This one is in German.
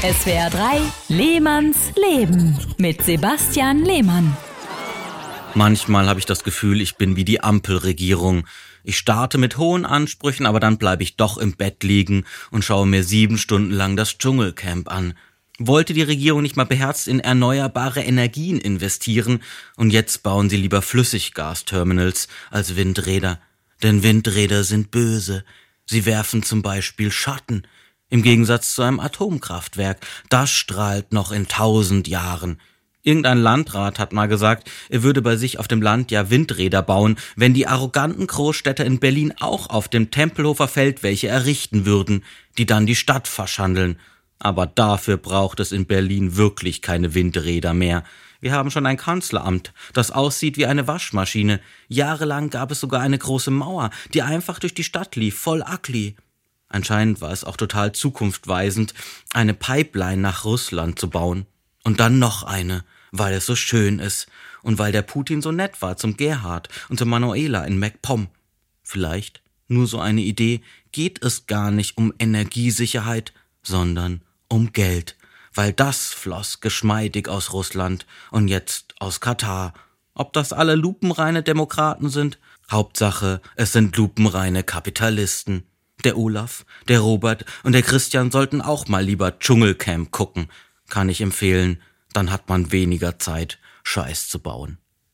SWR 3 Lehmanns Leben mit Sebastian Lehmann. Manchmal habe ich das Gefühl, ich bin wie die Ampelregierung. Ich starte mit hohen Ansprüchen, aber dann bleibe ich doch im Bett liegen und schaue mir sieben Stunden lang das Dschungelcamp an. Wollte die Regierung nicht mal beherzt in erneuerbare Energien investieren und jetzt bauen sie lieber Flüssiggasterminals als Windräder. Denn Windräder sind böse. Sie werfen zum Beispiel Schatten. Im Gegensatz zu einem Atomkraftwerk. Das strahlt noch in tausend Jahren. Irgendein Landrat hat mal gesagt, er würde bei sich auf dem Land ja Windräder bauen, wenn die arroganten Großstädter in Berlin auch auf dem Tempelhofer Feld welche errichten würden, die dann die Stadt verschandeln. Aber dafür braucht es in Berlin wirklich keine Windräder mehr. Wir haben schon ein Kanzleramt, das aussieht wie eine Waschmaschine. Jahrelang gab es sogar eine große Mauer, die einfach durch die Stadt lief, voll Ackli. Anscheinend war es auch total zukunftweisend, eine Pipeline nach Russland zu bauen. Und dann noch eine, weil es so schön ist und weil der Putin so nett war zum Gerhard und zur Manuela in MacPom. Vielleicht, nur so eine Idee, geht es gar nicht um Energiesicherheit, sondern um Geld, weil das floss geschmeidig aus Russland und jetzt aus Katar. Ob das alle lupenreine Demokraten sind? Hauptsache, es sind lupenreine Kapitalisten. Der Olaf, der Robert und der Christian sollten auch mal lieber Dschungelcamp gucken kann ich empfehlen, dann hat man weniger Zeit, Scheiß zu bauen.